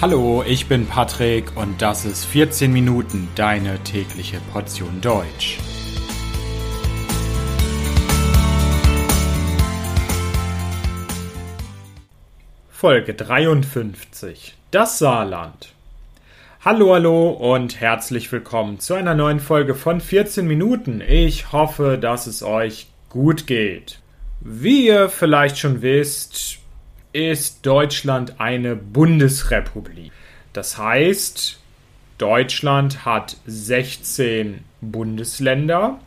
Hallo, ich bin Patrick und das ist 14 Minuten deine tägliche Portion Deutsch. Folge 53 Das Saarland. Hallo, hallo und herzlich willkommen zu einer neuen Folge von 14 Minuten. Ich hoffe, dass es euch gut geht. Wie ihr vielleicht schon wisst, ist Deutschland eine Bundesrepublik. Das heißt, Deutschland hat 16 Bundesländer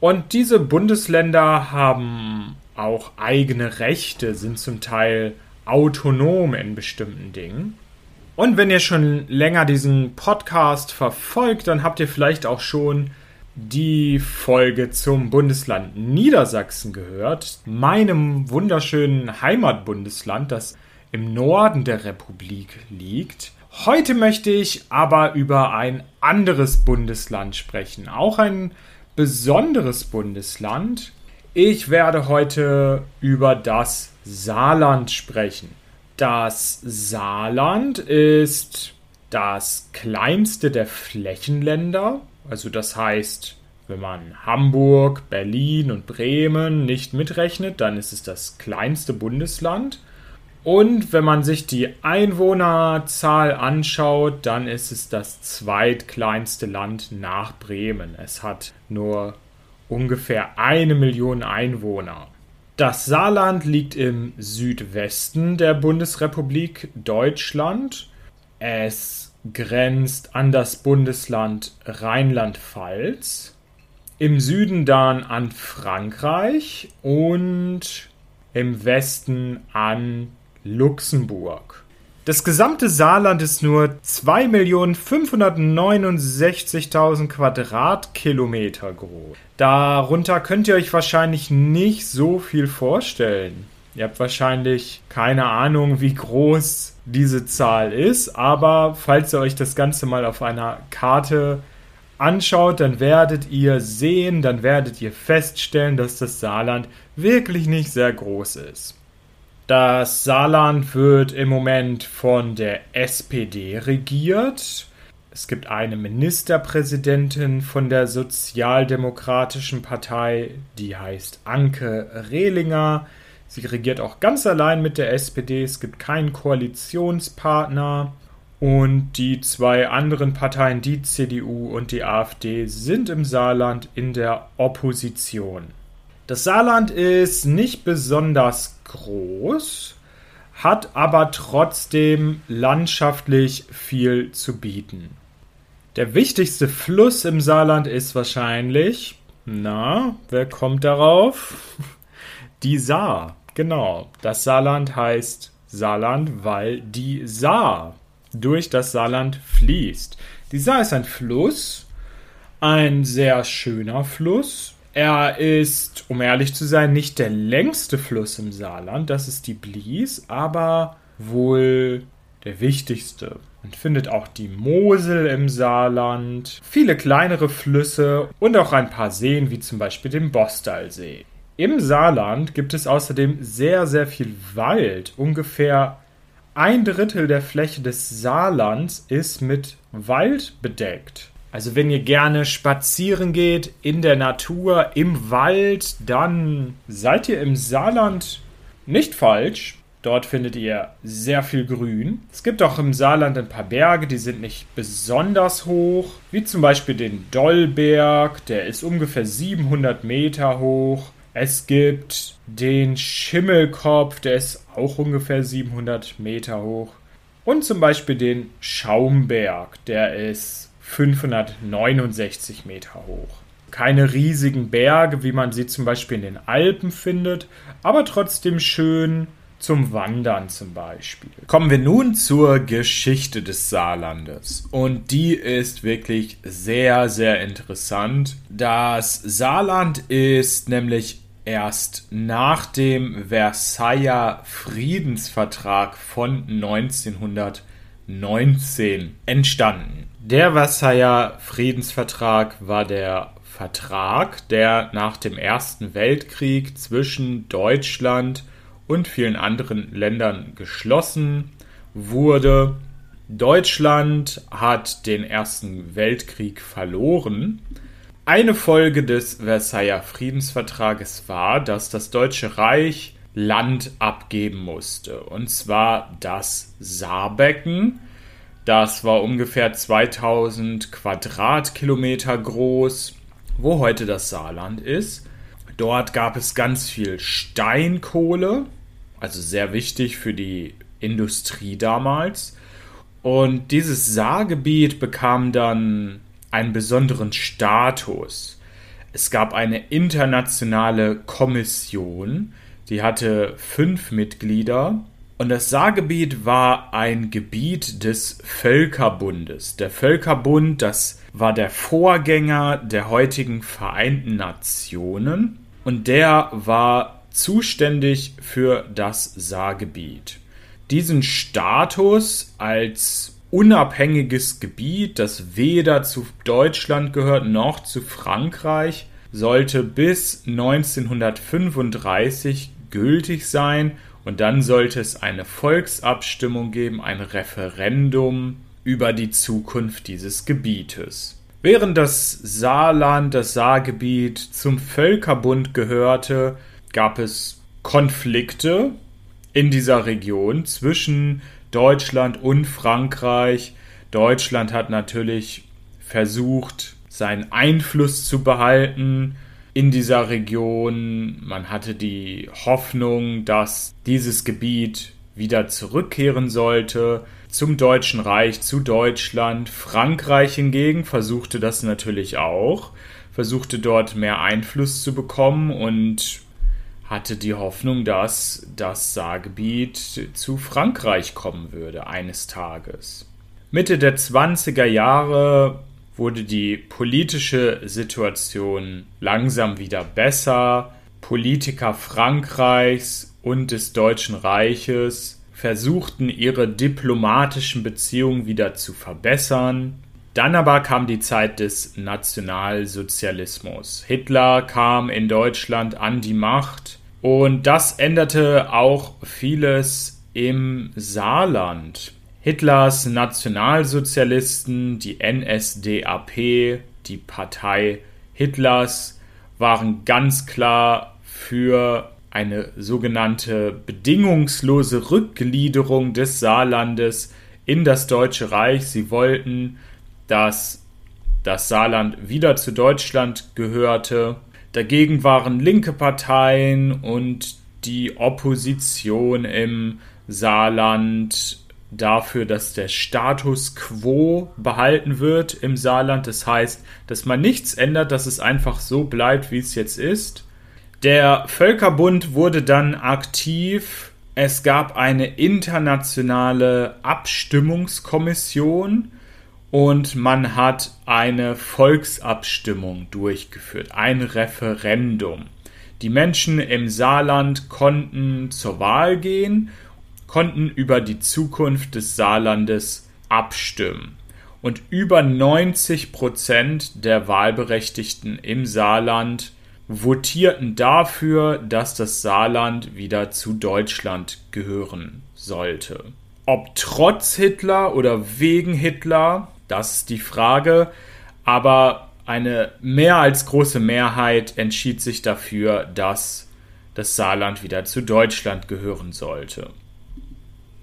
und diese Bundesländer haben auch eigene Rechte, sind zum Teil autonom in bestimmten Dingen. Und wenn ihr schon länger diesen Podcast verfolgt, dann habt ihr vielleicht auch schon die Folge zum Bundesland Niedersachsen gehört, meinem wunderschönen Heimatbundesland, das im Norden der Republik liegt. Heute möchte ich aber über ein anderes Bundesland sprechen, auch ein besonderes Bundesland. Ich werde heute über das Saarland sprechen. Das Saarland ist das kleinste der Flächenländer also das heißt, wenn man Hamburg, Berlin und Bremen nicht mitrechnet, dann ist es das kleinste Bundesland. Und wenn man sich die Einwohnerzahl anschaut, dann ist es das zweitkleinste Land nach Bremen. Es hat nur ungefähr eine Million Einwohner. Das Saarland liegt im Südwesten der Bundesrepublik Deutschland. Es grenzt an das Bundesland Rheinland-Pfalz, im Süden dann an Frankreich und im Westen an Luxemburg. Das gesamte Saarland ist nur 2.569.000 Quadratkilometer groß. Darunter könnt ihr euch wahrscheinlich nicht so viel vorstellen. Ihr habt wahrscheinlich keine Ahnung, wie groß diese Zahl ist, aber falls ihr euch das Ganze mal auf einer Karte anschaut, dann werdet ihr sehen, dann werdet ihr feststellen, dass das Saarland wirklich nicht sehr groß ist. Das Saarland wird im Moment von der SPD regiert. Es gibt eine Ministerpräsidentin von der Sozialdemokratischen Partei, die heißt Anke Rehlinger. Sie regiert auch ganz allein mit der SPD. Es gibt keinen Koalitionspartner. Und die zwei anderen Parteien, die CDU und die AfD, sind im Saarland in der Opposition. Das Saarland ist nicht besonders groß, hat aber trotzdem landschaftlich viel zu bieten. Der wichtigste Fluss im Saarland ist wahrscheinlich, na, wer kommt darauf? Die Saar. Genau, das Saarland heißt Saarland, weil die Saar durch das Saarland fließt. Die Saar ist ein Fluss, ein sehr schöner Fluss. Er ist, um ehrlich zu sein, nicht der längste Fluss im Saarland, das ist die Blies, aber wohl der wichtigste. Man findet auch die Mosel im Saarland, viele kleinere Flüsse und auch ein paar Seen, wie zum Beispiel den Bostalsee. Im Saarland gibt es außerdem sehr, sehr viel Wald. Ungefähr ein Drittel der Fläche des Saarlands ist mit Wald bedeckt. Also wenn ihr gerne spazieren geht in der Natur, im Wald, dann seid ihr im Saarland nicht falsch. Dort findet ihr sehr viel Grün. Es gibt auch im Saarland ein paar Berge, die sind nicht besonders hoch, wie zum Beispiel den Dollberg, der ist ungefähr 700 Meter hoch. Es gibt den Schimmelkopf, der ist auch ungefähr 700 Meter hoch. Und zum Beispiel den Schaumberg, der ist 569 Meter hoch. Keine riesigen Berge, wie man sie zum Beispiel in den Alpen findet, aber trotzdem schön zum Wandern zum Beispiel. Kommen wir nun zur Geschichte des Saarlandes. Und die ist wirklich sehr, sehr interessant. Das Saarland ist nämlich erst nach dem Versailler Friedensvertrag von 1919 entstanden. Der Versailler Friedensvertrag war der Vertrag, der nach dem Ersten Weltkrieg zwischen Deutschland und vielen anderen Ländern geschlossen wurde. Deutschland hat den Ersten Weltkrieg verloren. Eine Folge des Versailler Friedensvertrages war, dass das Deutsche Reich Land abgeben musste. Und zwar das Saarbecken. Das war ungefähr 2000 Quadratkilometer groß, wo heute das Saarland ist. Dort gab es ganz viel Steinkohle, also sehr wichtig für die Industrie damals. Und dieses Saargebiet bekam dann einen besonderen Status. Es gab eine internationale Kommission, die hatte fünf Mitglieder. Und das Saargebiet war ein Gebiet des Völkerbundes. Der Völkerbund, das war der Vorgänger der heutigen Vereinten Nationen und der war zuständig für das Saargebiet. Diesen Status als unabhängiges Gebiet, das weder zu Deutschland gehört noch zu Frankreich, sollte bis 1935 gültig sein und dann sollte es eine Volksabstimmung geben, ein Referendum über die Zukunft dieses Gebietes. Während das Saarland, das Saargebiet zum Völkerbund gehörte, gab es Konflikte in dieser Region zwischen Deutschland und Frankreich. Deutschland hat natürlich versucht, seinen Einfluss zu behalten in dieser Region. Man hatte die Hoffnung, dass dieses Gebiet wieder zurückkehren sollte zum Deutschen Reich, zu Deutschland. Frankreich hingegen versuchte das natürlich auch, versuchte dort mehr Einfluss zu bekommen und hatte die Hoffnung, dass das Saargebiet zu Frankreich kommen würde eines Tages. Mitte der 20er Jahre wurde die politische Situation langsam wieder besser. Politiker Frankreichs und des Deutschen Reiches versuchten ihre diplomatischen Beziehungen wieder zu verbessern. Dann aber kam die Zeit des Nationalsozialismus. Hitler kam in Deutschland an die Macht und das änderte auch vieles im Saarland. Hitlers Nationalsozialisten, die NSDAP, die Partei Hitlers, waren ganz klar für eine sogenannte bedingungslose Rückgliederung des Saarlandes in das Deutsche Reich. Sie wollten, dass das Saarland wieder zu Deutschland gehörte. Dagegen waren linke Parteien und die Opposition im Saarland dafür, dass der Status quo behalten wird im Saarland. Das heißt, dass man nichts ändert, dass es einfach so bleibt, wie es jetzt ist. Der Völkerbund wurde dann aktiv. Es gab eine internationale Abstimmungskommission und man hat eine Volksabstimmung durchgeführt, ein Referendum. Die Menschen im Saarland konnten zur Wahl gehen, konnten über die Zukunft des Saarlandes abstimmen. Und über 90 Prozent der Wahlberechtigten im Saarland votierten dafür, dass das Saarland wieder zu Deutschland gehören sollte. Ob trotz Hitler oder wegen Hitler, das ist die Frage, aber eine mehr als große Mehrheit entschied sich dafür, dass das Saarland wieder zu Deutschland gehören sollte.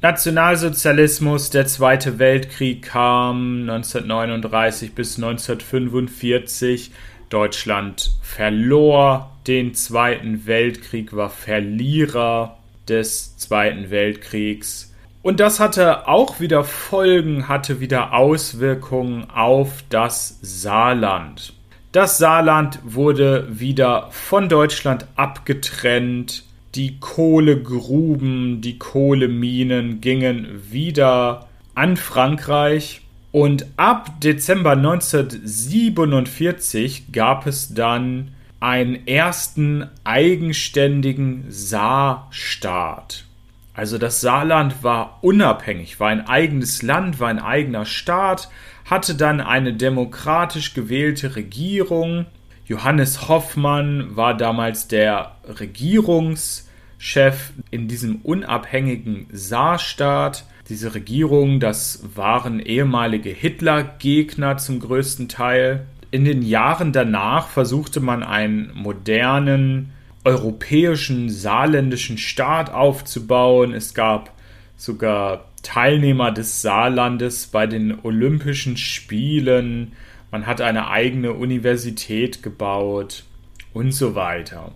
Nationalsozialismus, der Zweite Weltkrieg kam 1939 bis 1945 Deutschland verlor den Zweiten Weltkrieg, war Verlierer des Zweiten Weltkriegs. Und das hatte auch wieder Folgen, hatte wieder Auswirkungen auf das Saarland. Das Saarland wurde wieder von Deutschland abgetrennt. Die Kohlegruben, die Kohleminen gingen wieder an Frankreich. Und ab Dezember 1947 gab es dann einen ersten eigenständigen Saarstaat. Also das Saarland war unabhängig, war ein eigenes Land, war ein eigener Staat, hatte dann eine demokratisch gewählte Regierung. Johannes Hoffmann war damals der Regierungschef in diesem unabhängigen Saarstaat. Diese Regierung, das waren ehemalige Hitler-Gegner zum größten Teil. In den Jahren danach versuchte man einen modernen europäischen saarländischen Staat aufzubauen. Es gab sogar Teilnehmer des Saarlandes bei den Olympischen Spielen. Man hat eine eigene Universität gebaut und so weiter.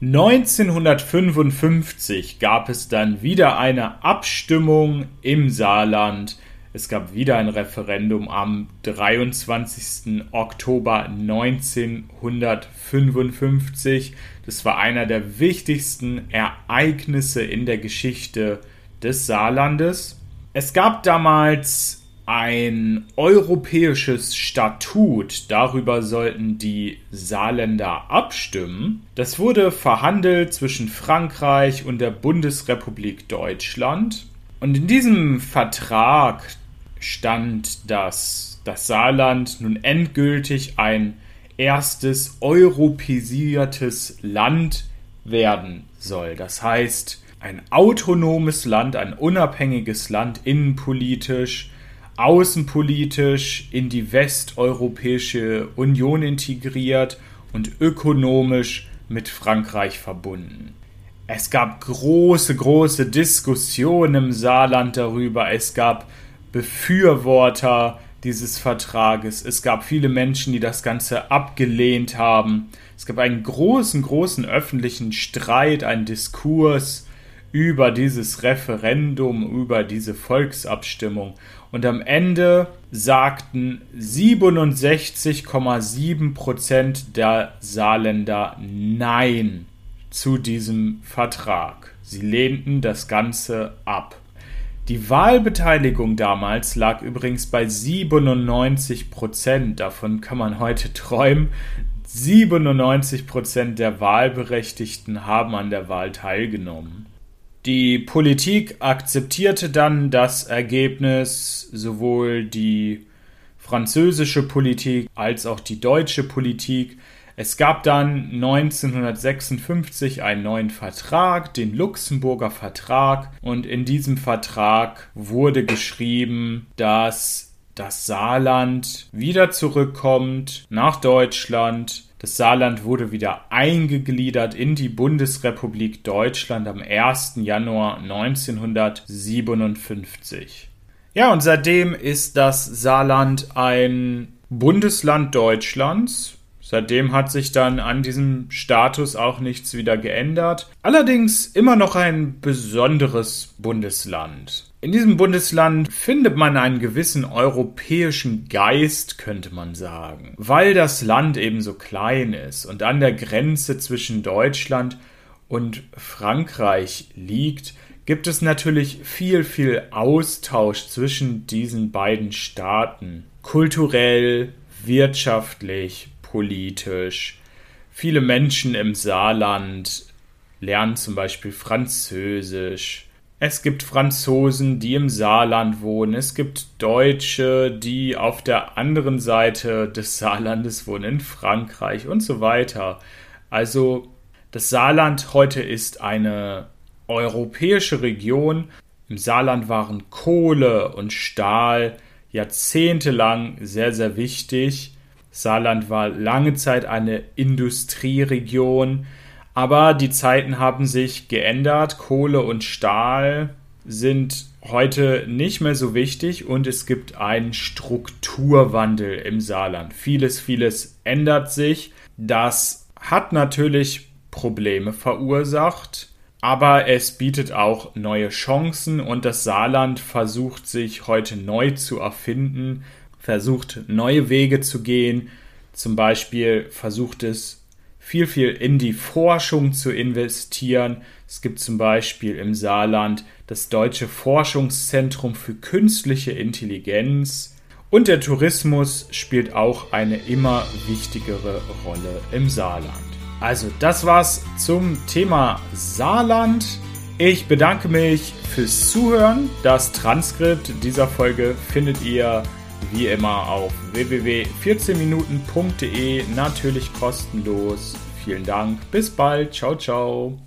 1955 gab es dann wieder eine Abstimmung im Saarland. Es gab wieder ein Referendum am 23. Oktober 1955. Das war einer der wichtigsten Ereignisse in der Geschichte des Saarlandes. Es gab damals ein europäisches Statut, darüber sollten die Saarländer abstimmen. Das wurde verhandelt zwischen Frankreich und der Bundesrepublik Deutschland. Und in diesem Vertrag stand, dass das Saarland nun endgültig ein erstes europäisiertes Land werden soll. Das heißt, ein autonomes Land, ein unabhängiges Land, innenpolitisch, außenpolitisch in die Westeuropäische Union integriert und ökonomisch mit Frankreich verbunden. Es gab große, große Diskussionen im Saarland darüber. Es gab Befürworter dieses Vertrages. Es gab viele Menschen, die das Ganze abgelehnt haben. Es gab einen großen, großen öffentlichen Streit, einen Diskurs über dieses Referendum, über diese Volksabstimmung. Und am Ende sagten 67,7 Prozent der Saarländer Nein zu diesem Vertrag. Sie lehnten das Ganze ab. Die Wahlbeteiligung damals lag übrigens bei 97 Prozent. Davon kann man heute träumen. 97 Prozent der Wahlberechtigten haben an der Wahl teilgenommen. Die Politik akzeptierte dann das Ergebnis, sowohl die französische Politik als auch die deutsche Politik. Es gab dann 1956 einen neuen Vertrag, den Luxemburger Vertrag, und in diesem Vertrag wurde geschrieben, dass das Saarland wieder zurückkommt nach Deutschland das Saarland wurde wieder eingegliedert in die Bundesrepublik Deutschland am 1. Januar 1957. Ja, und seitdem ist das Saarland ein Bundesland Deutschlands. Seitdem hat sich dann an diesem Status auch nichts wieder geändert. Allerdings immer noch ein besonderes Bundesland. In diesem Bundesland findet man einen gewissen europäischen Geist, könnte man sagen, weil das Land eben so klein ist und an der Grenze zwischen Deutschland und Frankreich liegt, gibt es natürlich viel, viel Austausch zwischen diesen beiden Staaten. Kulturell, wirtschaftlich, politisch. Viele Menschen im Saarland lernen zum Beispiel Französisch, es gibt Franzosen, die im Saarland wohnen. Es gibt Deutsche, die auf der anderen Seite des Saarlandes wohnen, in Frankreich und so weiter. Also das Saarland heute ist eine europäische Region. Im Saarland waren Kohle und Stahl jahrzehntelang sehr, sehr wichtig. Saarland war lange Zeit eine Industrieregion. Aber die Zeiten haben sich geändert. Kohle und Stahl sind heute nicht mehr so wichtig und es gibt einen Strukturwandel im Saarland. Vieles, vieles ändert sich. Das hat natürlich Probleme verursacht, aber es bietet auch neue Chancen und das Saarland versucht sich heute neu zu erfinden, versucht neue Wege zu gehen. Zum Beispiel versucht es viel, viel in die Forschung zu investieren. Es gibt zum Beispiel im Saarland das Deutsche Forschungszentrum für künstliche Intelligenz. Und der Tourismus spielt auch eine immer wichtigere Rolle im Saarland. Also das war's zum Thema Saarland. Ich bedanke mich fürs Zuhören. Das Transkript dieser Folge findet ihr wie immer auf www.14minuten.de, natürlich kostenlos. Vielen Dank, bis bald, ciao, ciao.